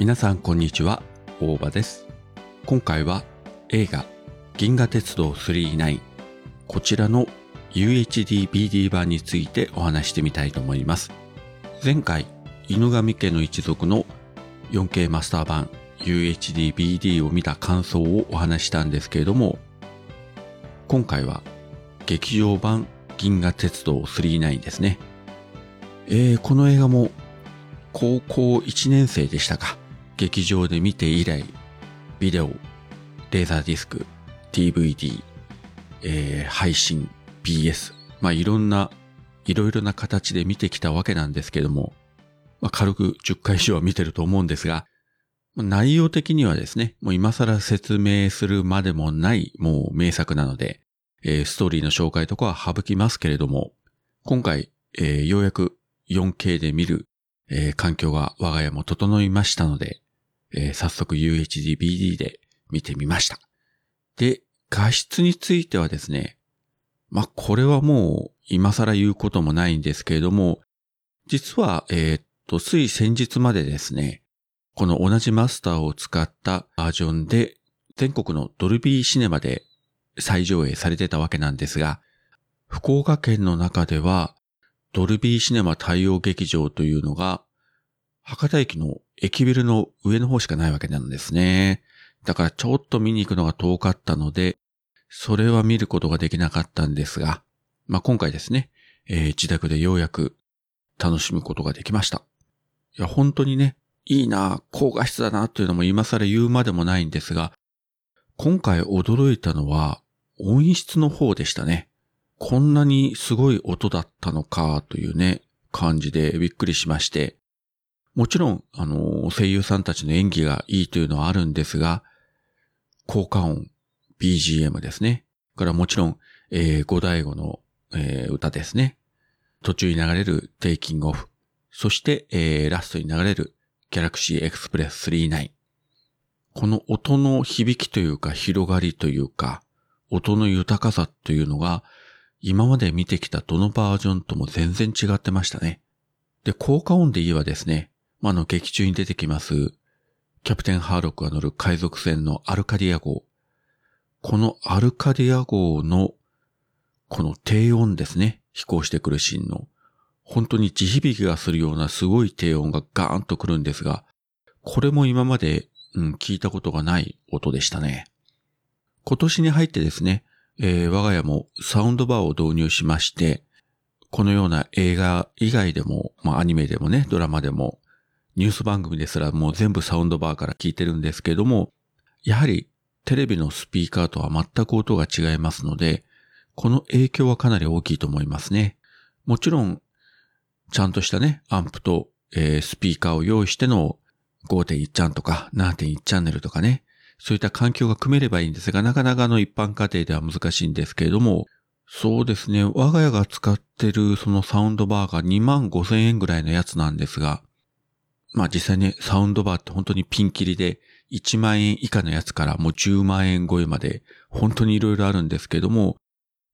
皆さんこんにちは、大場です。今回は映画銀河鉄道999こちらの UHD-BD 版についてお話してみたいと思います。前回、犬神家の一族の 4K マスター版 UHD-BD を見た感想をお話したんですけれども、今回は劇場版銀河鉄道999ですね。えー、この映画も高校1年生でしたか。劇場で見て以来、ビデオ、レーザーディスク、DVD、えー、配信、BS、まあ、いろんな、いろいろな形で見てきたわけなんですけども、まあ、軽く10回以上は見てると思うんですが、内容的にはですね、もう今更説明するまでもない、もう名作なので、えー、ストーリーの紹介とかは省きますけれども、今回、えー、ようやく 4K で見る、えー、環境が我が家も整いましたので、えー、早速 UHD-BD で見てみました。で、画質についてはですね、まあ、これはもう今更言うこともないんですけれども、実は、えー、っと、つい先日までですね、この同じマスターを使ったバージョンで全国のドルビーシネマで再上映されてたわけなんですが、福岡県の中ではドルビーシネマ対応劇場というのが博多駅の駅ビルの上の方しかないわけなんですね。だからちょっと見に行くのが遠かったので、それは見ることができなかったんですが、まあ、今回ですね、えー、自宅でようやく楽しむことができました。いや、本当にね、いいな、高画質だなというのも今更言うまでもないんですが、今回驚いたのは音質の方でしたね。こんなにすごい音だったのかというね、感じでびっくりしまして、もちろん、あの、声優さんたちの演技がいいというのはあるんですが、効果音、BGM ですね。からもちろん、えー、五大悟の、えー、歌ですね。途中に流れるテイキングオフ。そして、えー、ラストに流れるギャラクシーエクスプレス39。この音の響きというか広がりというか、音の豊かさというのが、今まで見てきたどのバージョンとも全然違ってましたね。で、効果音で言えばですね、まあ、の劇中に出てきます、キャプテンハーロックが乗る海賊船のアルカディア号。このアルカディア号の、この低音ですね、飛行してくるシーンの、本当に地響きがするようなすごい低音がガーンとくるんですが、これも今まで、うん、聞いたことがない音でしたね。今年に入ってですね、えー、我が家もサウンドバーを導入しまして、このような映画以外でも、まあアニメでもね、ドラマでも、ニュース番組ですらもう全部サウンドバーから聞いてるんですけども、やはりテレビのスピーカーとは全く音が違いますので、この影響はかなり大きいと思いますね。もちろん、ちゃんとしたね、アンプと、えー、スピーカーを用意しての5.1チャンとか7.1チャンネルとかね、そういった環境が組めればいいんですが、なかなかの一般家庭では難しいんですけれども、そうですね、我が家が使ってるそのサウンドバーが2万5千円ぐらいのやつなんですが、まあ実際ね、サウンドバーって本当にピンキリで、1万円以下のやつからもう10万円超えまで、本当に色々あるんですけども、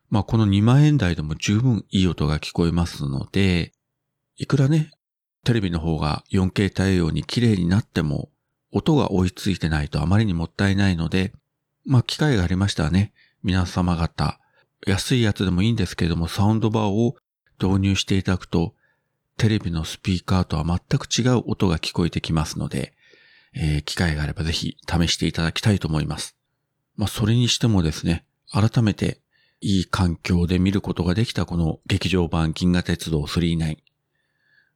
まあこの2万円台でも十分いい音が聞こえますので、いくらね、テレビの方が 4K 対応に綺麗になっても、音が追いついてないとあまりにもったいないので、まあ機会がありましたらね、皆様方、安いやつでもいいんですけれども、サウンドバーを導入していただくと、テレビのスピーカーとは全く違う音が聞こえてきますので、えー、機会があればぜひ試していただきたいと思います。まあ、それにしてもですね、改めていい環境で見ることができたこの劇場版銀河鉄道39。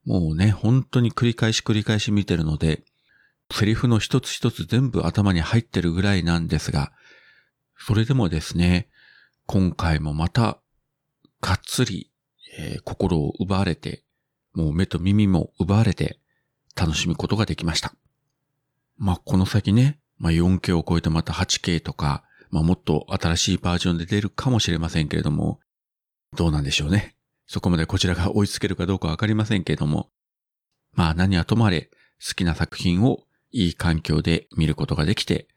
もうね、本当に繰り返し繰り返し見てるので、セリフの一つ一つ全部頭に入ってるぐらいなんですが、それでもですね、今回もまた、がっつり、えー、心を奪われて、もう目と耳も奪われて楽しむことができました。まあ、この先ね、まあ、4K を超えてまた 8K とか、まあ、もっと新しいバージョンで出るかもしれませんけれども、どうなんでしょうね。そこまでこちらが追いつけるかどうかわかりませんけれども、まあ何はともあれ好きな作品をいい環境で見ることができて、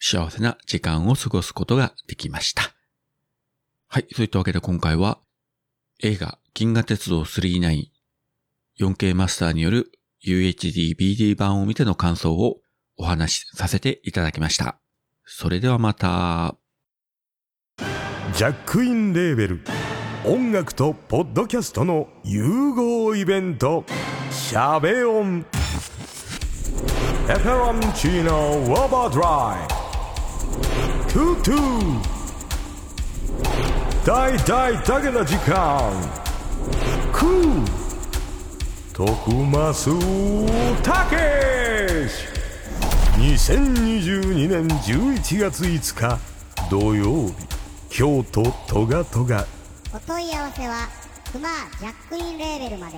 幸せな時間を過ごすことができました。はい、そういったわけで今回は映画銀河鉄道39 4K マスターによる UHD-BD 版を見ての感想をお話しさせていただきました。それではまた。ジャックインレーベル。音楽とポッドキャストの融合イベント「シャベオン」「エフェロンチーノウォーバードライ」「トゥトゥ」大大だけな時間。クー。徳増たけし。2022年11月5日土曜日京都トガトガお問い合わせはクマジャックインレーベルまで